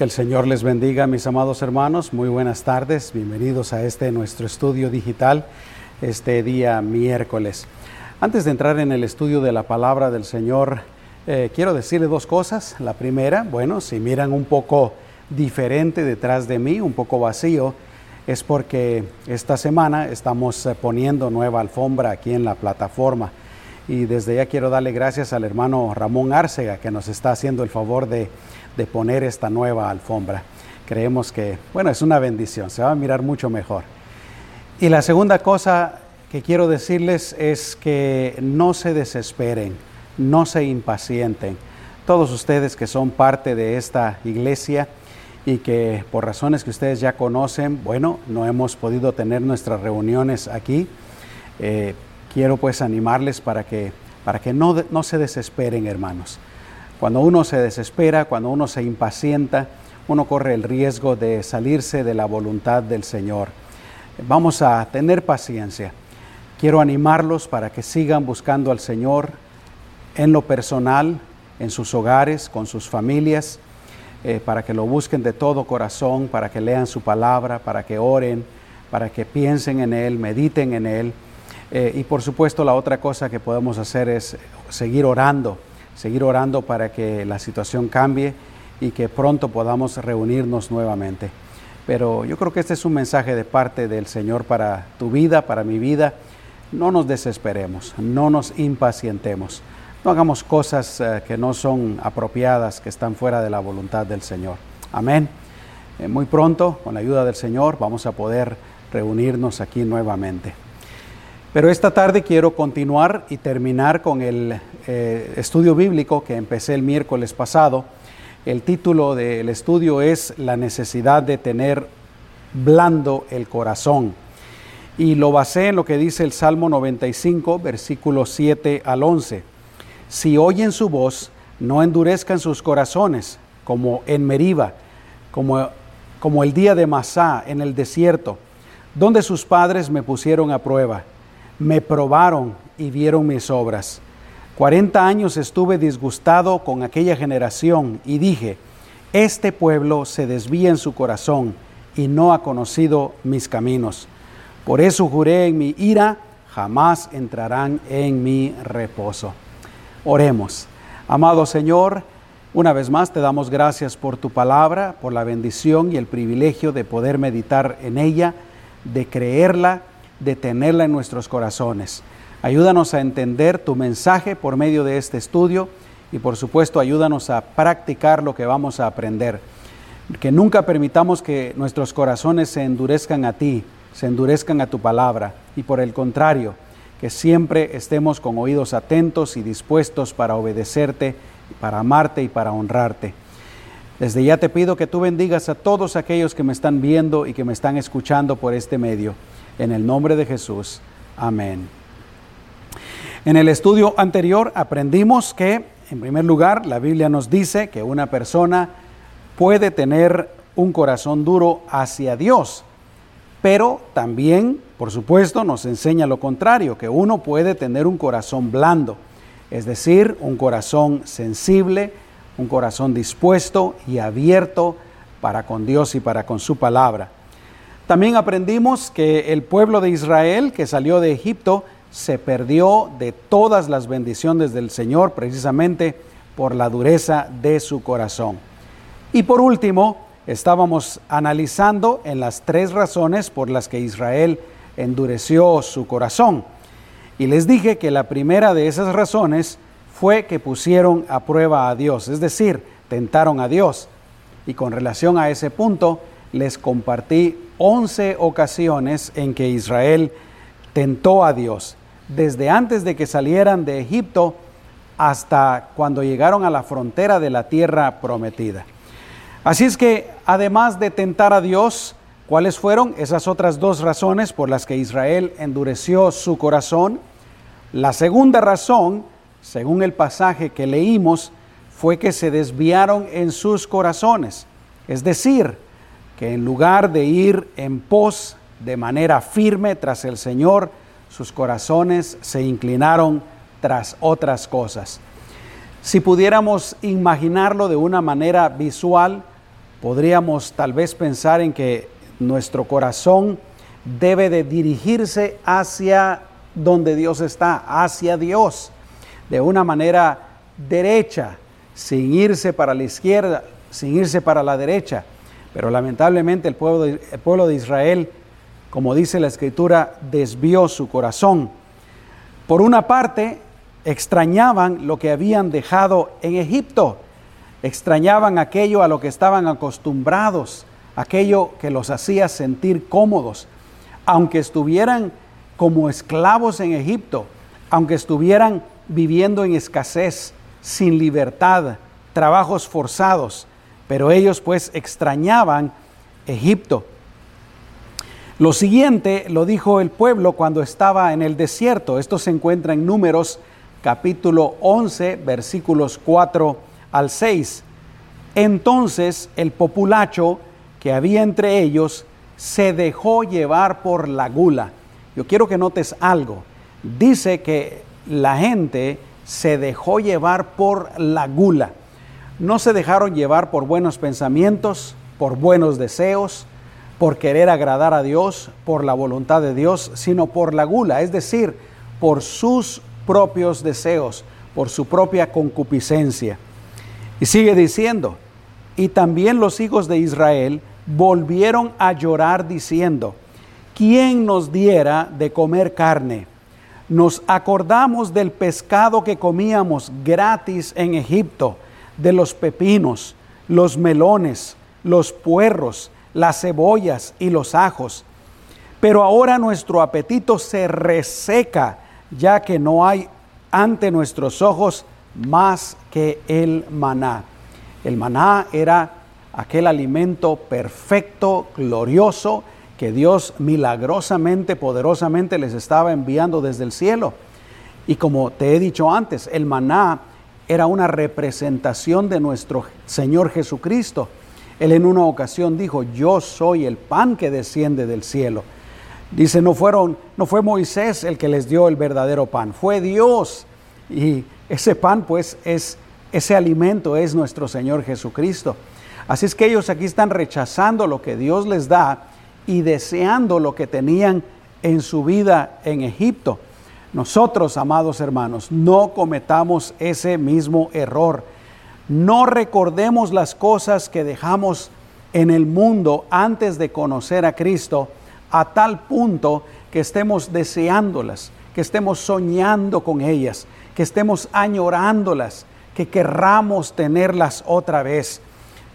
Que el Señor les bendiga, mis amados hermanos. Muy buenas tardes. Bienvenidos a este nuestro estudio digital, este día miércoles. Antes de entrar en el estudio de la palabra del Señor, eh, quiero decirle dos cosas. La primera, bueno, si miran un poco diferente detrás de mí, un poco vacío, es porque esta semana estamos eh, poniendo nueva alfombra aquí en la plataforma. Y desde ya quiero darle gracias al hermano Ramón Árcega que nos está haciendo el favor de de poner esta nueva alfombra. Creemos que, bueno, es una bendición, se va a mirar mucho mejor. Y la segunda cosa que quiero decirles es que no se desesperen, no se impacienten. Todos ustedes que son parte de esta iglesia y que por razones que ustedes ya conocen, bueno, no hemos podido tener nuestras reuniones aquí, eh, quiero pues animarles para que, para que no, no se desesperen, hermanos. Cuando uno se desespera, cuando uno se impacienta, uno corre el riesgo de salirse de la voluntad del Señor. Vamos a tener paciencia. Quiero animarlos para que sigan buscando al Señor en lo personal, en sus hogares, con sus familias, eh, para que lo busquen de todo corazón, para que lean su palabra, para que oren, para que piensen en Él, mediten en Él. Eh, y por supuesto la otra cosa que podemos hacer es seguir orando seguir orando para que la situación cambie y que pronto podamos reunirnos nuevamente. Pero yo creo que este es un mensaje de parte del Señor para tu vida, para mi vida. No nos desesperemos, no nos impacientemos, no hagamos cosas eh, que no son apropiadas, que están fuera de la voluntad del Señor. Amén. Eh, muy pronto, con la ayuda del Señor, vamos a poder reunirnos aquí nuevamente. Pero esta tarde quiero continuar y terminar con el eh, estudio bíblico que empecé el miércoles pasado. El título del estudio es La necesidad de tener blando el corazón. Y lo basé en lo que dice el Salmo 95, versículos 7 al 11. Si oyen su voz, no endurezcan sus corazones, como en Meriba, como, como el día de Masá en el desierto, donde sus padres me pusieron a prueba me probaron y vieron mis obras. Cuarenta años estuve disgustado con aquella generación y dije, este pueblo se desvía en su corazón y no ha conocido mis caminos. Por eso juré en mi ira, jamás entrarán en mi reposo. Oremos. Amado Señor, una vez más te damos gracias por tu palabra, por la bendición y el privilegio de poder meditar en ella, de creerla de tenerla en nuestros corazones. Ayúdanos a entender tu mensaje por medio de este estudio y por supuesto ayúdanos a practicar lo que vamos a aprender. Que nunca permitamos que nuestros corazones se endurezcan a ti, se endurezcan a tu palabra y por el contrario, que siempre estemos con oídos atentos y dispuestos para obedecerte, para amarte y para honrarte. Desde ya te pido que tú bendigas a todos aquellos que me están viendo y que me están escuchando por este medio. En el nombre de Jesús. Amén. En el estudio anterior aprendimos que, en primer lugar, la Biblia nos dice que una persona puede tener un corazón duro hacia Dios, pero también, por supuesto, nos enseña lo contrario, que uno puede tener un corazón blando, es decir, un corazón sensible, un corazón dispuesto y abierto para con Dios y para con su palabra. También aprendimos que el pueblo de Israel que salió de Egipto se perdió de todas las bendiciones del Señor precisamente por la dureza de su corazón. Y por último, estábamos analizando en las tres razones por las que Israel endureció su corazón. Y les dije que la primera de esas razones fue que pusieron a prueba a Dios, es decir, tentaron a Dios. Y con relación a ese punto, les compartí 11 ocasiones en que Israel tentó a Dios, desde antes de que salieran de Egipto hasta cuando llegaron a la frontera de la tierra prometida. Así es que, además de tentar a Dios, ¿cuáles fueron esas otras dos razones por las que Israel endureció su corazón? La segunda razón, según el pasaje que leímos, fue que se desviaron en sus corazones, es decir, que en lugar de ir en pos de manera firme tras el Señor, sus corazones se inclinaron tras otras cosas. Si pudiéramos imaginarlo de una manera visual, podríamos tal vez pensar en que nuestro corazón debe de dirigirse hacia donde Dios está, hacia Dios, de una manera derecha, sin irse para la izquierda, sin irse para la derecha. Pero lamentablemente el pueblo de, el pueblo de Israel, como dice la escritura, desvió su corazón. Por una parte, extrañaban lo que habían dejado en Egipto, extrañaban aquello a lo que estaban acostumbrados, aquello que los hacía sentir cómodos, aunque estuvieran como esclavos en Egipto, aunque estuvieran viviendo en escasez, sin libertad, trabajos forzados, pero ellos pues extrañaban Egipto. Lo siguiente lo dijo el pueblo cuando estaba en el desierto. Esto se encuentra en Números capítulo 11, versículos 4 al 6. Entonces el populacho que había entre ellos se dejó llevar por la gula. Yo quiero que notes algo. Dice que la gente se dejó llevar por la gula. No se dejaron llevar por buenos pensamientos, por buenos deseos, por querer agradar a Dios, por la voluntad de Dios, sino por la gula, es decir, por sus propios deseos, por su propia concupiscencia. Y sigue diciendo, y también los hijos de Israel volvieron a llorar diciendo, ¿quién nos diera de comer carne? Nos acordamos del pescado que comíamos gratis en Egipto, de los pepinos, los melones, los puerros, las cebollas y los ajos. Pero ahora nuestro apetito se reseca ya que no hay ante nuestros ojos más que el maná. El maná era aquel alimento perfecto, glorioso, que Dios milagrosamente, poderosamente les estaba enviando desde el cielo. Y como te he dicho antes, el maná era una representación de nuestro Señor Jesucristo. Él en una ocasión dijo, yo soy el pan que desciende del cielo. Dice, no fueron, no fue Moisés el que les dio el verdadero pan, fue Dios. Y ese pan, pues, es ese alimento es nuestro Señor Jesucristo. Así es que ellos aquí están rechazando lo que Dios les da y deseando lo que tenían en su vida en Egipto. Nosotros, amados hermanos, no cometamos ese mismo error. No recordemos las cosas que dejamos en el mundo antes de conocer a Cristo a tal punto que estemos deseándolas, que estemos soñando con ellas, que estemos añorándolas, que querramos tenerlas otra vez.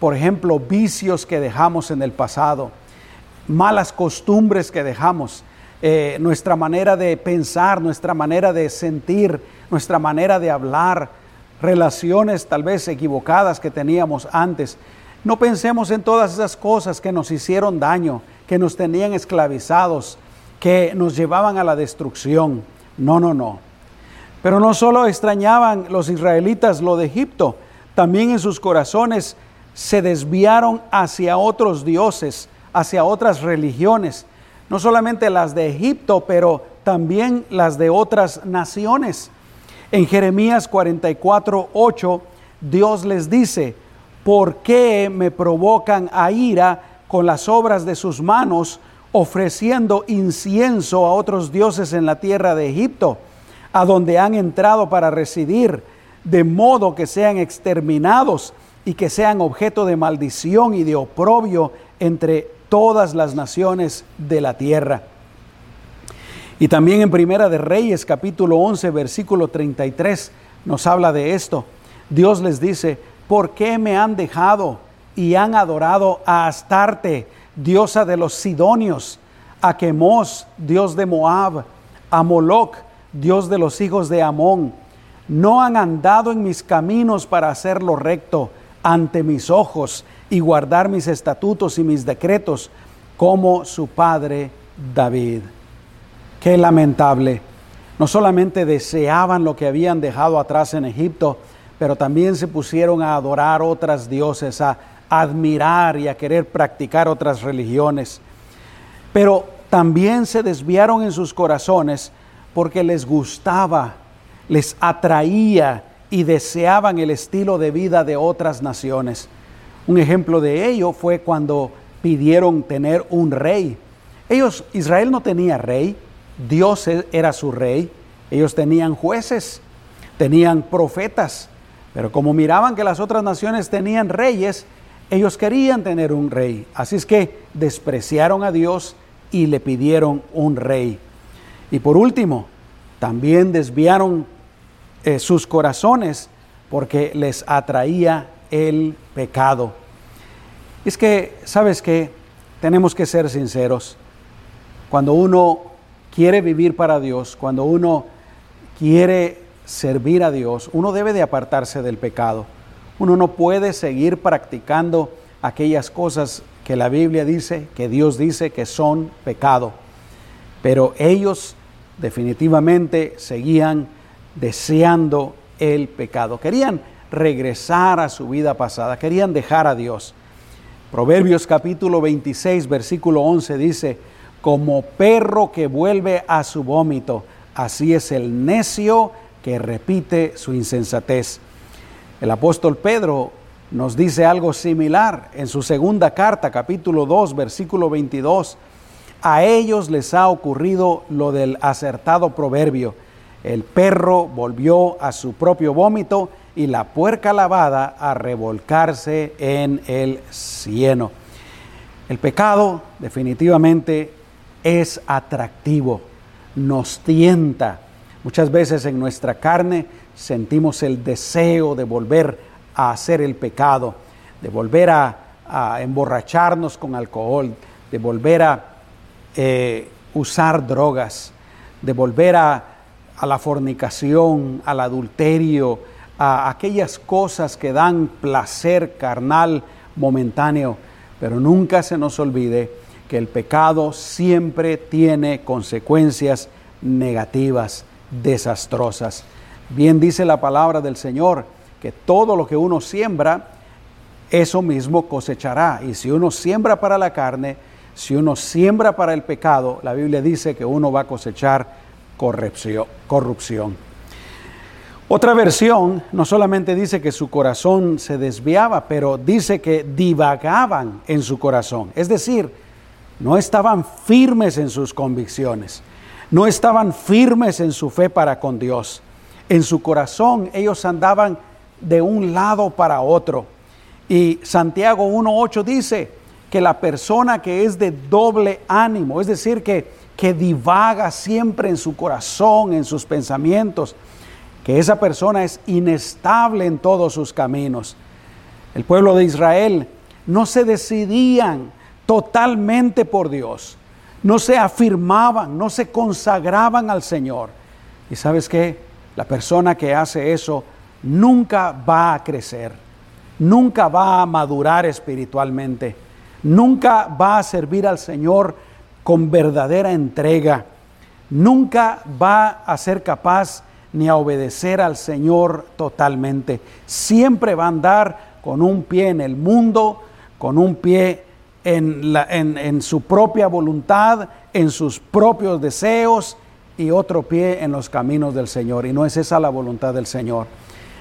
Por ejemplo, vicios que dejamos en el pasado, malas costumbres que dejamos, eh, nuestra manera de pensar, nuestra manera de sentir, nuestra manera de hablar, relaciones tal vez equivocadas que teníamos antes. No pensemos en todas esas cosas que nos hicieron daño, que nos tenían esclavizados, que nos llevaban a la destrucción. No, no, no. Pero no solo extrañaban los israelitas lo de Egipto, también en sus corazones se desviaron hacia otros dioses, hacia otras religiones, no solamente las de Egipto, pero también las de otras naciones. En Jeremías 44, 8, Dios les dice, ¿por qué me provocan a ira con las obras de sus manos, ofreciendo incienso a otros dioses en la tierra de Egipto, a donde han entrado para residir, de modo que sean exterminados y que sean objeto de maldición y de oprobio entre todas las naciones de la tierra. Y también en Primera de Reyes capítulo 11 versículo 33 nos habla de esto. Dios les dice, ¿por qué me han dejado? y han adorado a Astarte, diosa de los Sidonios, a Quemos, dios de Moab, a Moloc, dios de los hijos de Amón. No han andado en mis caminos para hacer lo recto ante mis ojos y guardar mis estatutos y mis decretos, como su padre David. Qué lamentable. No solamente deseaban lo que habían dejado atrás en Egipto, pero también se pusieron a adorar otras dioses, a admirar y a querer practicar otras religiones. Pero también se desviaron en sus corazones porque les gustaba, les atraía y deseaban el estilo de vida de otras naciones. Un ejemplo de ello fue cuando pidieron tener un rey. Ellos, Israel no tenía rey, Dios e, era su rey, ellos tenían jueces, tenían profetas, pero como miraban que las otras naciones tenían reyes, ellos querían tener un rey. Así es que despreciaron a Dios y le pidieron un rey. Y por último, también desviaron eh, sus corazones porque les atraía el pecado. Es que, ¿sabes qué? Tenemos que ser sinceros. Cuando uno quiere vivir para Dios, cuando uno quiere servir a Dios, uno debe de apartarse del pecado. Uno no puede seguir practicando aquellas cosas que la Biblia dice, que Dios dice que son pecado. Pero ellos definitivamente seguían deseando el pecado. Querían regresar a su vida pasada, querían dejar a Dios. Proverbios capítulo 26, versículo 11 dice, como perro que vuelve a su vómito, así es el necio que repite su insensatez. El apóstol Pedro nos dice algo similar en su segunda carta, capítulo 2, versículo 22. A ellos les ha ocurrido lo del acertado proverbio. El perro volvió a su propio vómito y la puerca lavada a revolcarse en el cieno. El pecado definitivamente es atractivo, nos tienta. Muchas veces en nuestra carne sentimos el deseo de volver a hacer el pecado, de volver a, emborracharnos con alcohol, de volver a eh, usar drogas, de volver a, a la fornicación, al adulterio, a aquellas cosas que dan placer carnal momentáneo, pero nunca se nos olvide que el pecado siempre tiene consecuencias negativas, desastrosas. Bien dice la palabra del Señor que todo lo que uno siembra, eso mismo cosechará. Y si uno siembra para la carne, si uno siembra para el pecado, la Biblia dice que uno va a cosechar corrupción. Otra versión no solamente dice que su corazón se desviaba, pero dice que divagaban en su corazón. Es decir, no estaban firmes en sus convicciones, no estaban firmes en su fe para con Dios. En su corazón ellos andaban de un lado para otro. Y Santiago 1.8 dice que la persona que es de doble ánimo, es decir, que, que divaga siempre en su corazón, en sus pensamientos, que esa persona es inestable en todos sus caminos. El pueblo de Israel no se decidían totalmente por Dios, no se afirmaban, no se consagraban al Señor. Y sabes qué? La persona que hace eso nunca va a crecer, nunca va a madurar espiritualmente, nunca va a servir al Señor con verdadera entrega, nunca va a ser capaz ni a obedecer al Señor totalmente. Siempre va a andar con un pie en el mundo, con un pie en, en, su propia voluntad, en sus propios deseos y otro pie en los caminos del Señor. Y no es esa la voluntad del Señor.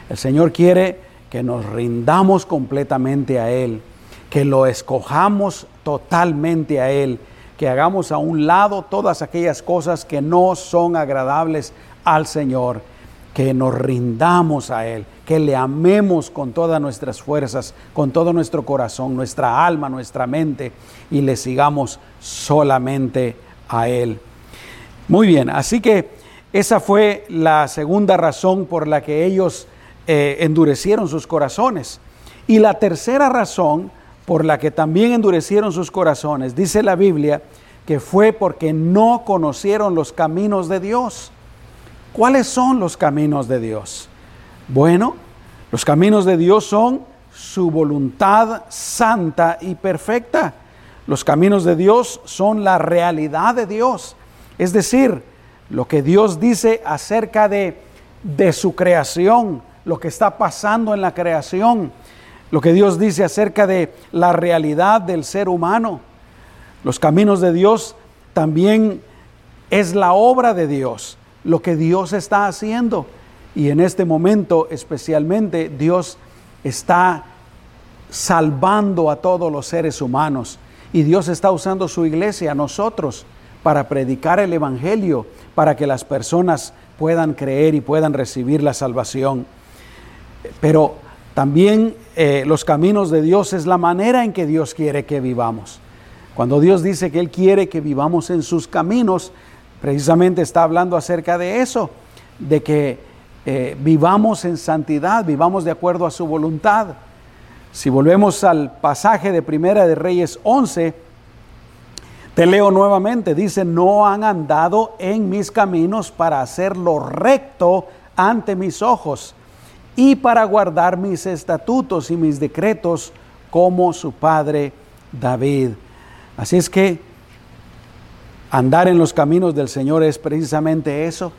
El Señor quiere que nos rindamos completamente a Él, que lo escojamos totalmente a Él, que hagamos a un lado todas aquellas cosas que no son agradables al Señor, que nos rindamos a Él, que le amemos con todas nuestras fuerzas, con todo nuestro corazón, nuestra alma, nuestra mente, y le sigamos solamente a Él. Muy bien, así que esa fue la segunda razón por la que ellos eh, endurecieron sus corazones. Y la tercera razón por la que también endurecieron sus corazones, dice la Biblia, que fue porque no conocieron los caminos de Dios. ¿Cuáles son los caminos de Dios? Bueno, los caminos de Dios son su voluntad santa y perfecta. Los caminos de Dios son la realidad de Dios. Es decir, lo que Dios dice acerca de, de su creación, lo que está pasando en la creación, lo que Dios dice acerca de la realidad del ser humano. Los caminos de Dios también es la obra de Dios lo que Dios está haciendo. Y en este momento especialmente Dios está salvando a todos los seres humanos. Y Dios está usando su iglesia, a nosotros, para predicar el Evangelio, para que las personas puedan creer y puedan recibir la salvación. Pero también eh, los caminos de Dios es la manera en que Dios quiere que vivamos. Cuando Dios dice que Él quiere que vivamos en sus caminos, precisamente está hablando acerca de eso, de que eh, vivamos en santidad, vivamos de acuerdo a su voluntad. Si volvemos al pasaje de Primera de Reyes 11, te leo nuevamente, dice, no han andado en mis caminos para hacer lo recto ante mis ojos y para guardar mis estatutos y mis decretos como su padre David. Así es que andar en los caminos del Señor es precisamente eso,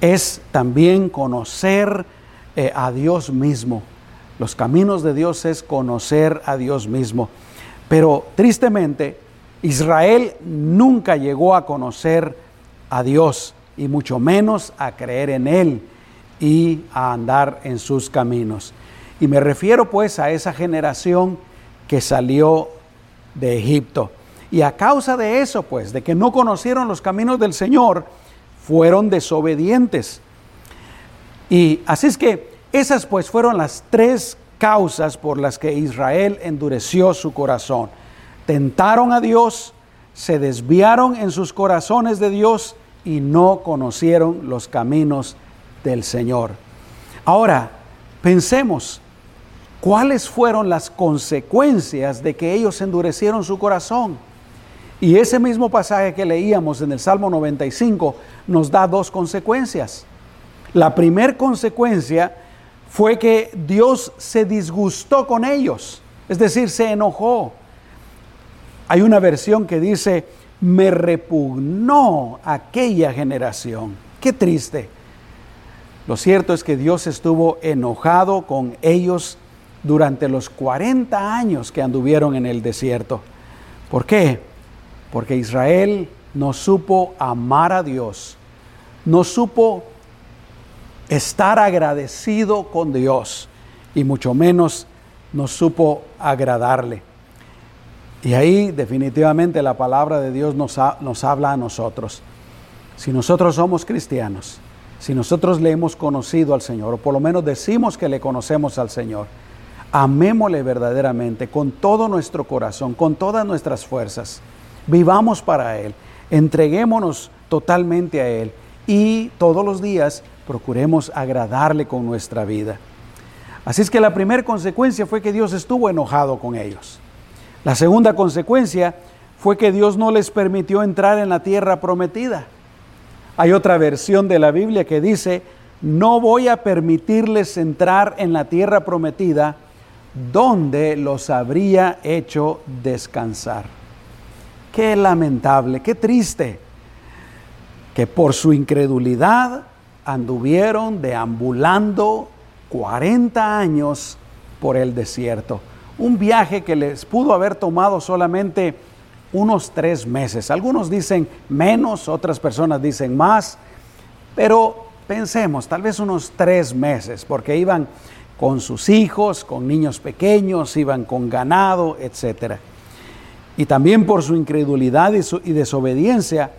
es también conocer eh, a Dios mismo. Los caminos de Dios es conocer a Dios mismo. Pero tristemente, Israel nunca llegó a conocer a Dios y mucho menos a creer en Él y a andar en sus caminos. Y me refiero pues a esa generación que salió de Egipto. Y a causa de eso, pues, de que no conocieron los caminos del Señor, fueron desobedientes. Y así es que esas pues fueron las tres causas por las que Israel endureció su corazón tentaron a Dios, se desviaron en sus corazones de Dios y no conocieron los caminos del Señor. Ahora, pensemos, ¿cuáles fueron las consecuencias de que ellos endurecieron su corazón? Y ese mismo pasaje que leíamos en el Salmo 95 nos da dos consecuencias. La primera consecuencia fue que Dios se disgustó con ellos, es decir, se enojó. Hay una versión que dice, me repugnó aquella generación. Qué triste. Lo cierto es que Dios estuvo enojado con ellos durante los 40 años que anduvieron en el desierto. ¿Por qué? Porque Israel no supo amar a Dios, no supo estar agradecido con Dios y mucho menos no supo agradarle. Y ahí definitivamente la palabra de Dios nos, nos habla a nosotros. Si nosotros somos cristianos, si nosotros le hemos conocido al Señor, o por lo menos decimos que le conocemos al Señor, amémosle verdaderamente con todo nuestro corazón, con todas nuestras fuerzas. Vivamos para Él, entreguémonos totalmente a Él y todos los días procuremos agradarle con nuestra vida. Así es que la primera consecuencia fue que Dios estuvo enojado con ellos. La segunda consecuencia fue que Dios no les permitió entrar en la tierra prometida. Hay otra versión de la Biblia que dice, no voy a permitirles entrar en la tierra prometida donde los habría hecho descansar. Qué lamentable, qué triste, que por su incredulidad anduvieron deambulando 40 años por el desierto un viaje que les pudo haber tomado solamente unos tres meses. Algunos dicen menos, otras personas dicen más, pero pensemos, tal vez unos tres meses, porque iban con sus hijos, con niños pequeños, iban con ganado, etc. Y también por su incredulidad y, y desobediencia,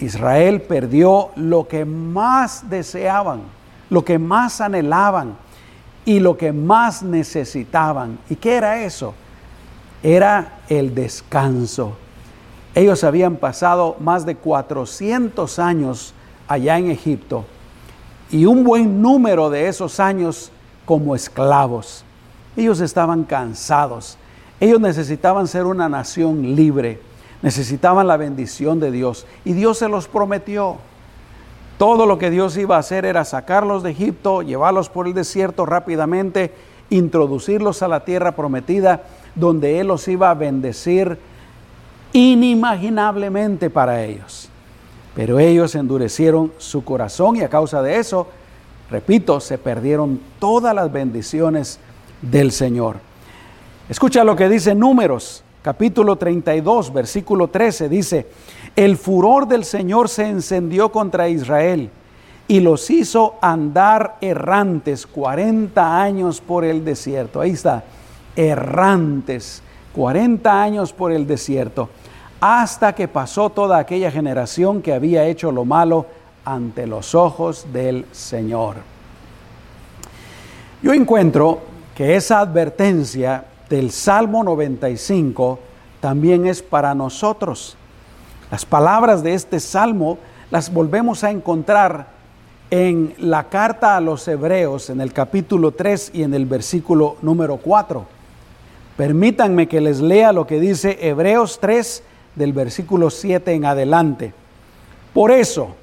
Israel perdió lo que más deseaban, lo que más anhelaban, y lo que más necesitaban. ¿Y qué era eso? Era el descanso. Ellos habían pasado más de 400 años allá en Egipto y un buen número de esos años como esclavos. Ellos estaban cansados. Ellos necesitaban ser una nación libre. Necesitaban la bendición de Dios y Dios se los prometió. Todo lo que Dios iba a hacer era sacarlos de Egipto, llevarlos por el desierto rápidamente, introducirlos a la tierra prometida, donde Él los iba a bendecir inimaginablemente para ellos. Pero ellos endurecieron su corazón y a causa de eso, repito, se perdieron todas las bendiciones del Señor. Escucha lo que dice Números, capítulo 32, versículo 13, dice, el furor del Señor se encendió contra Israel y los hizo andar errantes 40 años por el desierto. Ahí está. errantes, 40 años por el desierto, hasta que pasó toda aquella generación que había hecho lo malo ante los ojos del Señor. Yo encuentro que esa advertencia del Salmo 95 también es para nosotros. Las palabras de este salmo las volvemos a encontrar en la carta a los hebreos en el capítulo 3 y en el versículo número 4. Permítanme que les lea lo que dice Hebreos 3 del versículo 7 en adelante. Por eso,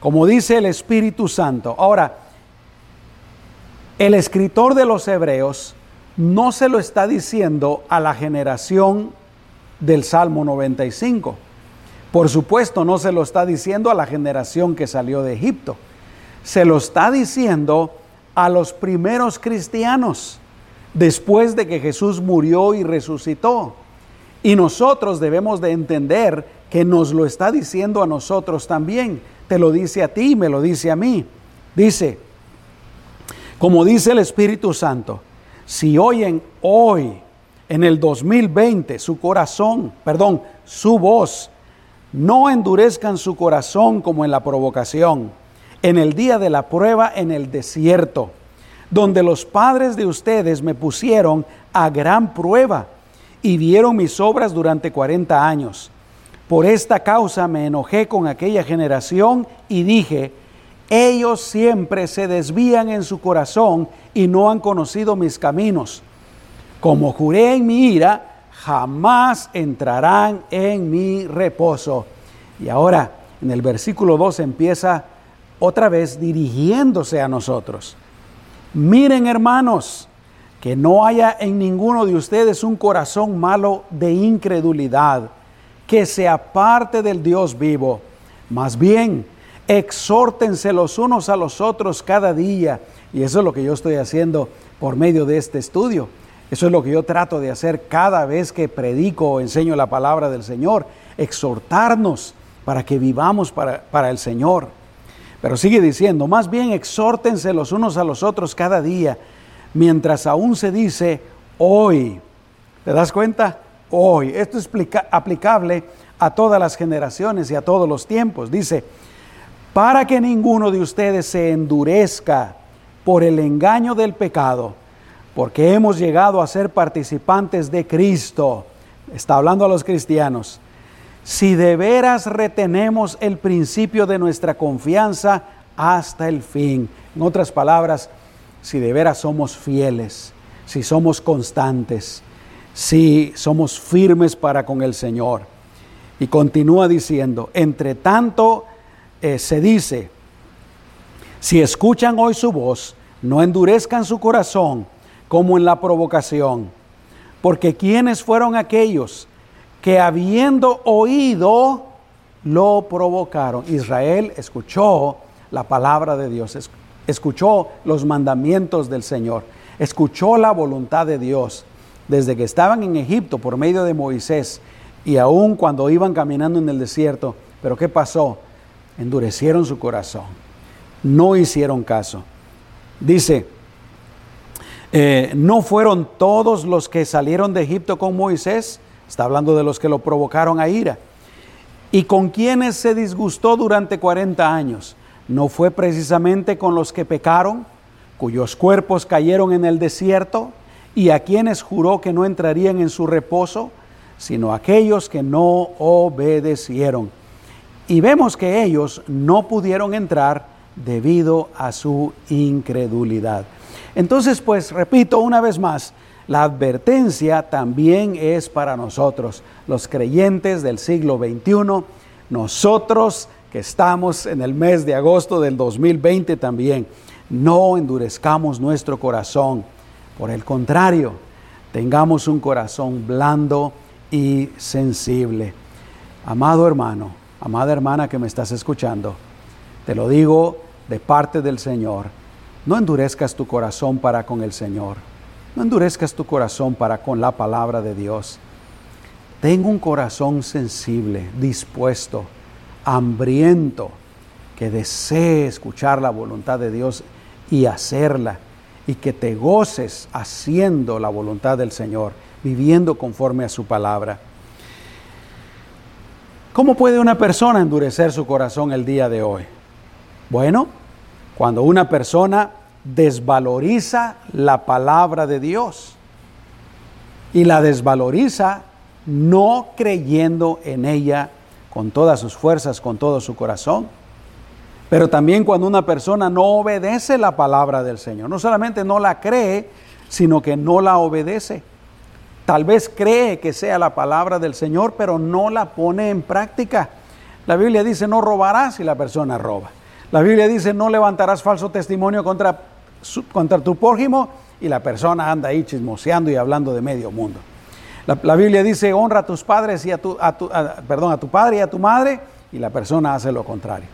como dice el Espíritu Santo, ahora, el escritor de los hebreos no se lo está diciendo a la generación del Salmo 95. Por supuesto, no se lo está diciendo a la generación que salió de Egipto. Se lo está diciendo a los primeros cristianos después de que Jesús murió y resucitó. Y nosotros debemos de entender que nos lo está diciendo a nosotros también. Te lo dice a ti, me lo dice a mí. Dice, como dice el Espíritu Santo, si oyen hoy, en el 2020, su corazón, perdón, su voz, no endurezcan su corazón como en la provocación, en el día de la prueba en el desierto, donde los padres de ustedes me pusieron a gran prueba y vieron mis obras durante 40 años. Por esta causa me enojé con aquella generación y dije, ellos siempre se desvían en su corazón y no han conocido mis caminos. Como juré en mi ira, jamás entrarán en mi reposo. Y ahora, en el versículo 2 empieza otra vez dirigiéndose a nosotros. Miren hermanos, que no haya en ninguno de ustedes un corazón malo de incredulidad, que se aparte del Dios vivo. Más bien, exhórtense los unos a los otros cada día. Y eso es lo que yo estoy haciendo por medio de este estudio. Eso es lo que yo trato de hacer cada vez que predico o enseño la palabra del Señor. Exhortarnos para que vivamos para, para el Señor. Pero sigue diciendo, más bien exhórtense los unos a los otros cada día, mientras aún se dice hoy. ¿Te das cuenta? Hoy. Esto es aplicable a todas las generaciones y a todos los tiempos. Dice, para que ninguno de ustedes se endurezca por el engaño del pecado, porque hemos llegado a ser participantes de Cristo. Está hablando a los cristianos. Si de veras retenemos el principio de nuestra confianza hasta el fin. En otras palabras, si de veras somos fieles, si somos constantes, si somos firmes para con el Señor. Y continúa diciendo, entre tanto, eh, se dice, si escuchan hoy su voz, no endurezcan su corazón como en la provocación, porque quienes fueron aquellos que habiendo oído, lo provocaron. Israel escuchó la palabra de Dios, escuchó los mandamientos del Señor, escuchó la voluntad de Dios desde que estaban en Egipto por medio de Moisés y aún cuando iban caminando en el desierto. Pero ¿qué pasó? Endurecieron su corazón, no hicieron caso. Dice, eh, no fueron todos los que salieron de Egipto con Moisés, está hablando de los que lo provocaron a ira, y con quienes se disgustó durante 40 años. No fue precisamente con los que pecaron, cuyos cuerpos cayeron en el desierto, y a quienes juró que no entrarían en su reposo, sino aquellos que no obedecieron. Y vemos que ellos no pudieron entrar debido a su incredulidad. Entonces, pues repito una vez más, la advertencia también es para nosotros, los creyentes del siglo XXI, nosotros que estamos en el mes de agosto del 2020 también. No endurezcamos nuestro corazón. Por el contrario, tengamos un corazón blando y sensible. Amado hermano, Amada hermana que me estás escuchando, te lo digo de parte del Señor, no endurezcas tu corazón para con el Señor, no endurezcas tu corazón para con la palabra de Dios. Ten un corazón sensible, dispuesto, hambriento, que desee escuchar la voluntad de Dios y hacerla y que te goces haciendo la voluntad del Señor, viviendo conforme a su palabra. ¿Cómo puede una persona endurecer su corazón el día de hoy? Bueno, cuando una persona desvaloriza la palabra de Dios y la desvaloriza no creyendo en ella con todas sus fuerzas, con todo su corazón. Pero también cuando una persona no obedece la palabra del Señor, no solamente no la cree, sino que no la obedece. Tal vez cree que sea la palabra del Señor, pero no la pone en práctica. La Biblia dice no robarás y la persona roba. La Biblia dice no levantarás falso testimonio contra, contra tu prójimo y la persona anda ahí chismoseando y hablando de medio mundo. La, Biblia dice honra a tus padres y a tu, perdón, a tu padre y a tu madre y la persona hace lo contrario.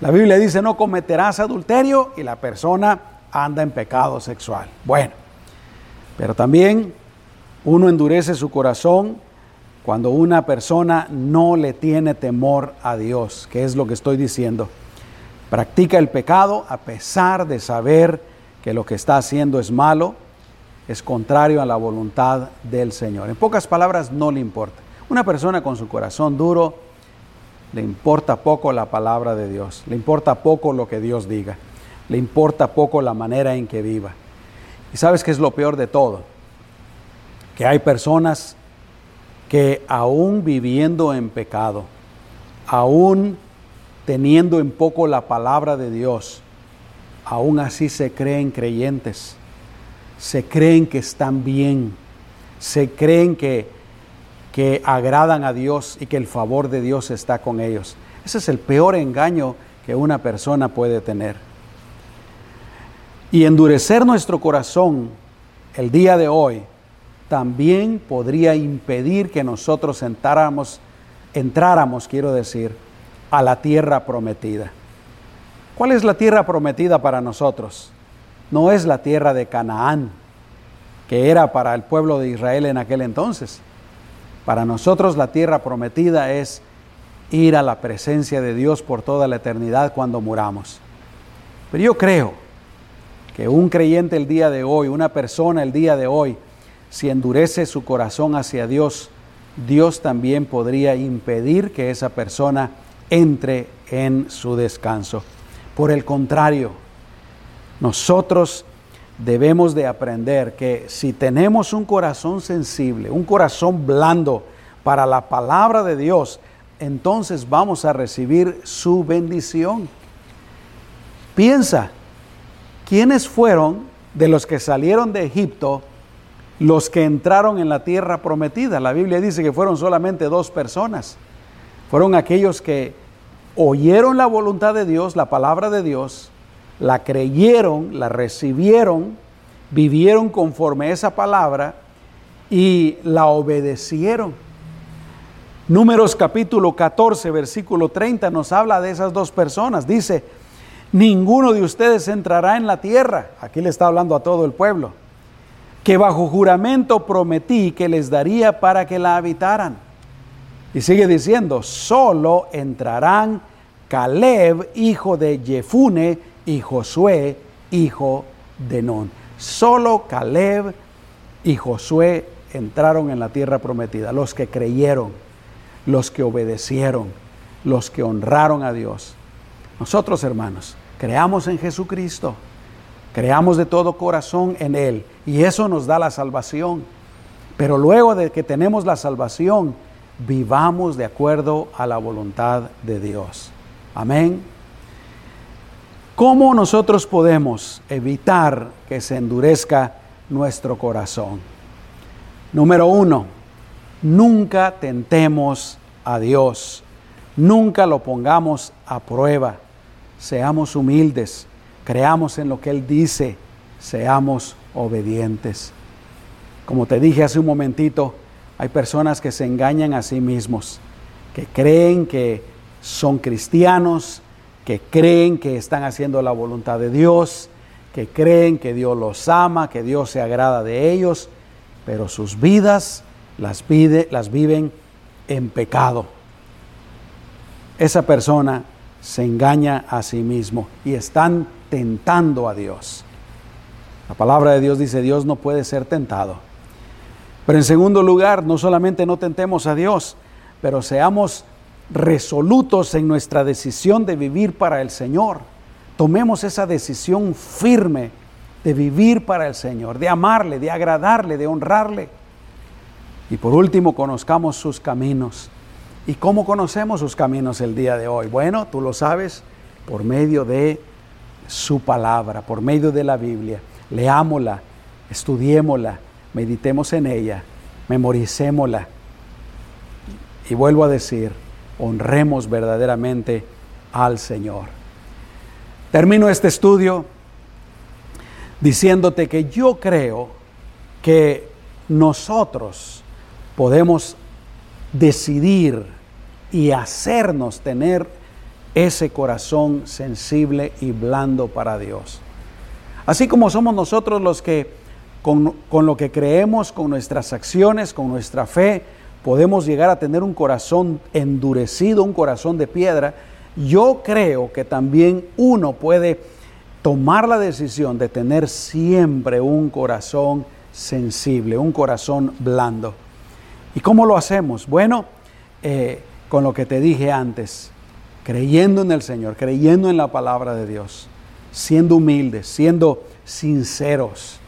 La Biblia dice no cometerás adulterio y la persona anda en pecado sexual. Bueno, pero también uno endurece su corazón cuando una persona no le tiene temor a Dios, que es lo que estoy diciendo. Practica el pecado a pesar de saber que lo que está haciendo es malo, es contrario a la voluntad del Señor. En pocas palabras, no le importa. Una persona con su corazón duro, le importa poco la palabra de Dios, le importa poco lo que Dios diga, le importa poco la manera en que viva. Y sabes que es lo peor de todo, que hay personas que aún viviendo en pecado, aún teniendo en poco la palabra de Dios, aún así se creen creyentes, se creen que están bien, se creen que, que agradan a Dios y que el favor de Dios está con ellos. Ese es el peor engaño que una persona puede tener. Y endurecer nuestro corazón el día de hoy también podría impedir que nosotros entráramos, entráramos, quiero decir, a la tierra prometida. ¿Cuál es la tierra prometida para nosotros? No es la tierra de Canaán, que era para el pueblo de Israel en aquel entonces. Para nosotros la tierra prometida es ir a la presencia de Dios por toda la eternidad cuando muramos. Pero yo creo que un creyente el día de hoy, una persona el día de hoy, si endurece su corazón hacia Dios, Dios también podría impedir que esa persona entre en su descanso. Por el contrario, nosotros debemos de aprender que si tenemos un corazón sensible, un corazón blando para la palabra de Dios, entonces vamos a recibir su bendición. Piensa, ¿quiénes fueron de los que salieron de Egipto los que entraron en la tierra prometida. La Biblia dice que fueron solamente dos personas. Fueron aquellos que oyeron la voluntad de Dios, la palabra de Dios, la creyeron, la recibieron, vivieron conforme a esa palabra y la obedecieron. Números capítulo 14, versículo 30 nos habla de esas dos personas. Dice, ninguno de ustedes entrará en la tierra. Aquí le está hablando a todo el pueblo que bajo juramento prometí que les daría para que la habitaran. Y sigue diciendo, solo entrarán Caleb, hijo de Jefune, y Josué, hijo de Non. Solo Caleb y Josué entraron en la tierra prometida, los que creyeron, los que obedecieron, los que honraron a Dios. Nosotros, hermanos, creamos en Jesucristo Creamos de todo corazón en Él y eso nos da la salvación. Pero luego de que tenemos la salvación, vivamos de acuerdo a la voluntad de Dios. Amén. ¿Cómo nosotros podemos evitar que se endurezca nuestro corazón? Número uno, nunca tentemos a Dios, nunca lo pongamos a prueba, seamos humildes creamos en lo que Él dice, seamos obedientes. Como te dije hace un momentito, hay personas que se engañan a sí mismos, que creen que son cristianos, que creen que están haciendo la voluntad de Dios, que creen que Dios los ama, que Dios se agrada de ellos, pero sus vidas las, las viven en pecado. Esa persona se engaña a sí mismo y están tentando a Dios. La palabra de Dios dice, Dios no puede ser tentado. Pero en segundo lugar, no solamente no tentemos a Dios, pero seamos resolutos en nuestra decisión de vivir para el Señor. Tomemos esa decisión firme de vivir para el Señor, de amarle, de agradarle, de honrarle. Y por último, conozcamos sus caminos. ¿Y cómo conocemos sus caminos el día de hoy? Bueno, tú lo sabes, por medio de su palabra, por medio de la Biblia. Leámosla, estudiémosla, meditemos en ella, memoricémosla. Y vuelvo a decir, honremos verdaderamente al Señor. Termino este estudio diciéndote que yo creo que nosotros podemos decidir y hacernos tener ese corazón sensible y blando para Dios. Así como somos nosotros los que con, con, lo que creemos, con nuestras acciones, con nuestra fe, podemos llegar a tener un corazón endurecido, un corazón de piedra, yo creo que también uno puede tomar la decisión de tener siempre un corazón sensible, un corazón blando. ¿Y cómo lo hacemos? Bueno, eh, con lo que te dije antes, creyendo en el Señor, creyendo en la palabra de Dios, siendo humildes, siendo sinceros,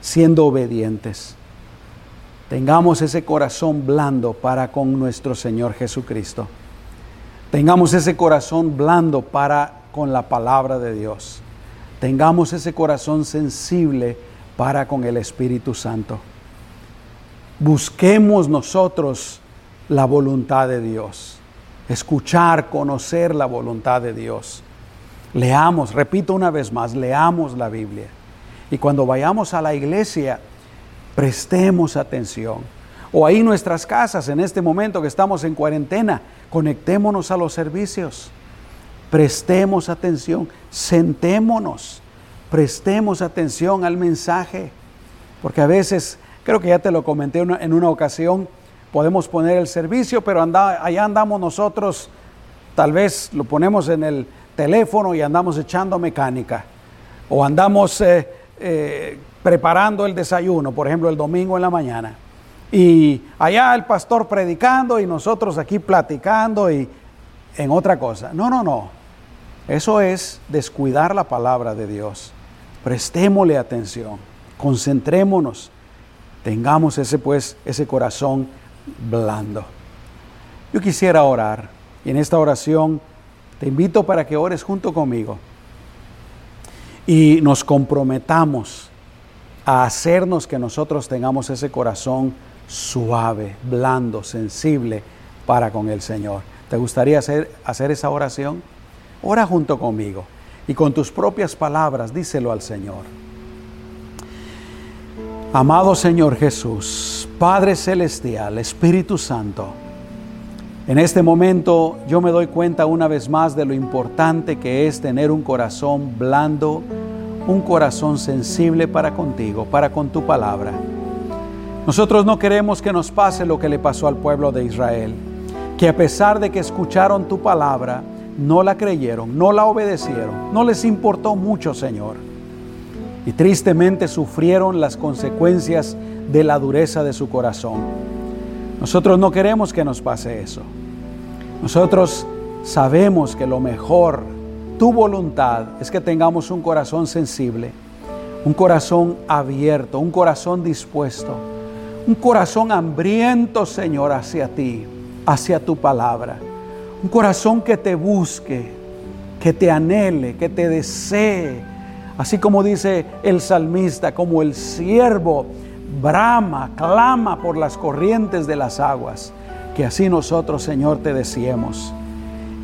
siendo obedientes. Tengamos ese corazón blando para con nuestro Señor Jesucristo. Tengamos ese corazón blando para con la palabra de Dios. Tengamos ese corazón sensible para con el Espíritu Santo. Busquemos nosotros la voluntad de Dios. Escuchar, conocer la voluntad de Dios. Leamos, repito una vez más, leamos la Biblia. Y cuando vayamos a la iglesia, prestemos atención. O ahí nuestras casas, en este momento que estamos en cuarentena, conectémonos a los servicios. Prestemos atención, sentémonos, prestemos atención al mensaje. Porque a veces, creo que ya te lo comenté en una ocasión, podemos poner el servicio, pero allá andamos nosotros, tal vez lo ponemos en el teléfono y andamos echando mecánica. O andamos eh, eh, preparando el desayuno, por ejemplo, el domingo en la mañana. Y allá el pastor predicando y nosotros aquí platicando y en otra cosa. No, no, no. Eso es descuidar la palabra de Dios. Prestémosle atención, concentrémonos, tengamos ese pues ese corazón blando. Yo quisiera orar y en esta oración te invito para que ores junto conmigo y nos comprometamos a hacernos que nosotros tengamos ese corazón suave, blando, sensible para con el Señor. ¿Te gustaría hacer, hacer esa oración? Ora junto conmigo y con tus propias palabras díselo al Señor. Amado Señor Jesús, Padre Celestial, Espíritu Santo, en este momento yo me doy cuenta una vez más de lo importante que es tener un corazón blando, un corazón sensible para contigo, para con tu palabra. Nosotros no queremos que nos pase lo que le pasó al pueblo de Israel, que a pesar de que escucharon tu palabra, no la creyeron, no la obedecieron, no les importó mucho, Señor. Y tristemente sufrieron las consecuencias de la dureza de su corazón. Nosotros no queremos que nos pase eso. Nosotros sabemos que lo mejor tu voluntad es que tengamos un corazón sensible, un corazón abierto, un corazón dispuesto, un corazón hambriento, Señor, hacia ti, hacia tu palabra. Un corazón que te busque, que te anhele, que te desee. Así como dice el salmista, como el siervo brama, clama por las corrientes de las aguas. Que así nosotros, Señor, te deseemos.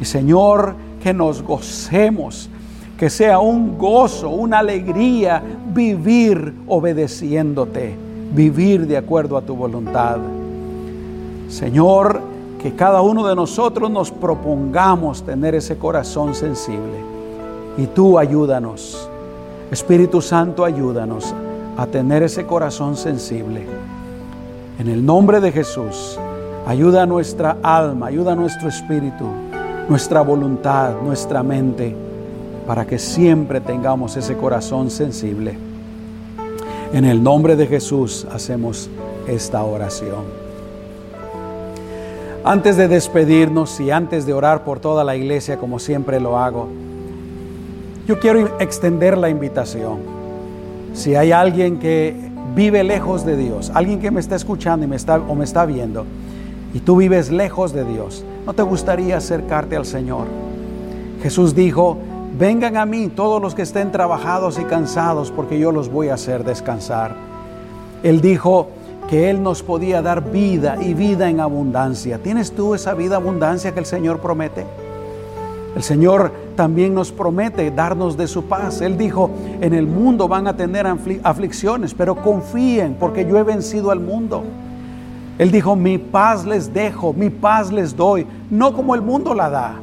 Y Señor, que nos gocemos, que sea un gozo, una alegría vivir obedeciéndote, vivir de acuerdo a tu voluntad. Señor, que cada uno de nosotros nos propongamos tener ese corazón sensible. Y tú ayúdanos, Espíritu Santo, ayúdanos a tener ese corazón sensible. En el nombre de Jesús, ayuda a nuestra alma, ayuda a nuestro espíritu nuestra voluntad, nuestra mente, para que siempre tengamos ese corazón sensible. En el nombre de Jesús hacemos esta oración. Antes de despedirnos y antes de orar por toda la iglesia como siempre lo hago, yo quiero extender la invitación. Si hay alguien que vive lejos de Dios, alguien que me está escuchando y me está, o me está viendo, y tú vives lejos de Dios, ¿no te gustaría acercarte al Señor? Jesús dijo, vengan a mí todos los que estén trabajados y cansados, porque yo los voy a hacer descansar. Él dijo, que Él nos podía dar vida y vida en abundancia. ¿Tienes tú esa vida abundancia que el Señor promete? El Señor también nos promete darnos de su paz. Él dijo, en el mundo van a tener aflicciones, pero confíen porque yo he vencido al mundo. Él dijo, mi paz les dejo, mi paz les doy, no como el mundo la da.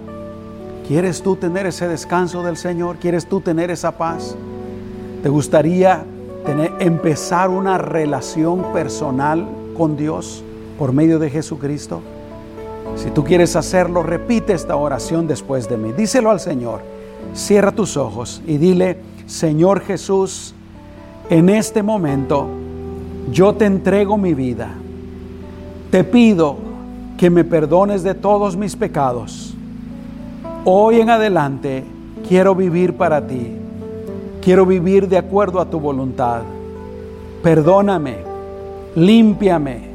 ¿Quieres tú tener ese descanso del Señor? ¿Quieres tú tener esa paz? ¿Te gustaría empezar una relación personal con Dios por medio de Jesucristo? Si tú quieres hacerlo, repite esta oración después de mí. Díselo al Señor. Cierra tus ojos y dile, Señor Jesús, en este momento yo te entrego mi vida. Te pido que me perdones de todos mis pecados. Hoy en adelante quiero vivir para ti. Quiero vivir de acuerdo a tu voluntad. Perdóname, límpiame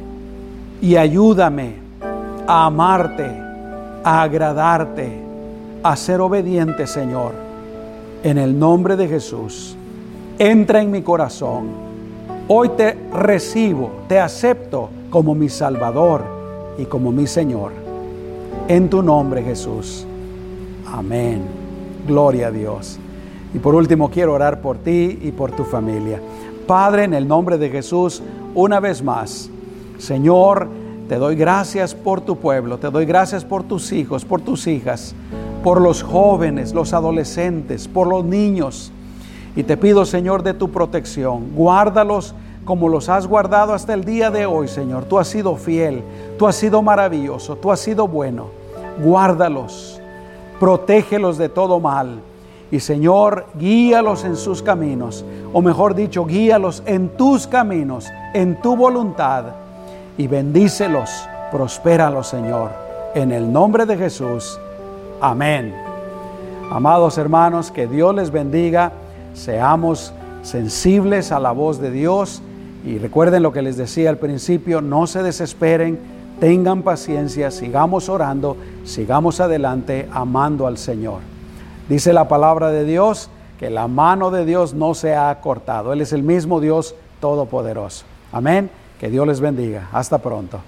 y ayúdame a amarte, a agradarte, a ser obediente, Señor. En el nombre de Jesús, entra en mi corazón. Hoy te recibo, te acepto como mi Salvador y como mi Señor. En tu nombre, Jesús. Amén. Gloria a Dios. Y por último, quiero orar por ti y por tu familia. Padre, en el nombre de Jesús, una vez más, Señor, te doy gracias por tu pueblo, te doy gracias por tus hijos, por tus hijas, por los jóvenes, los adolescentes, por los niños. Y te pido, Señor, de tu protección. Guárdalos como los has guardado hasta el día de hoy, Señor. Tú has sido fiel, tú has sido maravilloso, tú has sido bueno. Guárdalos, protégelos de todo mal. Y Señor, guíalos en sus caminos, o mejor dicho, guíalos en tus caminos, en tu voluntad, y bendícelos, prospéralos, Señor, en el nombre de Jesús. Amén. Amados hermanos, que Dios les bendiga, seamos sensibles a la voz de Dios y recuerden lo que les decía al principio, no se desesperen, tengan paciencia, sigamos orando, sigamos adelante amando al Señor. Dice la palabra de Dios que la mano de Dios no se ha cortado. Él es el mismo Dios todopoderoso. Amén. Que Dios les bendiga. Hasta pronto.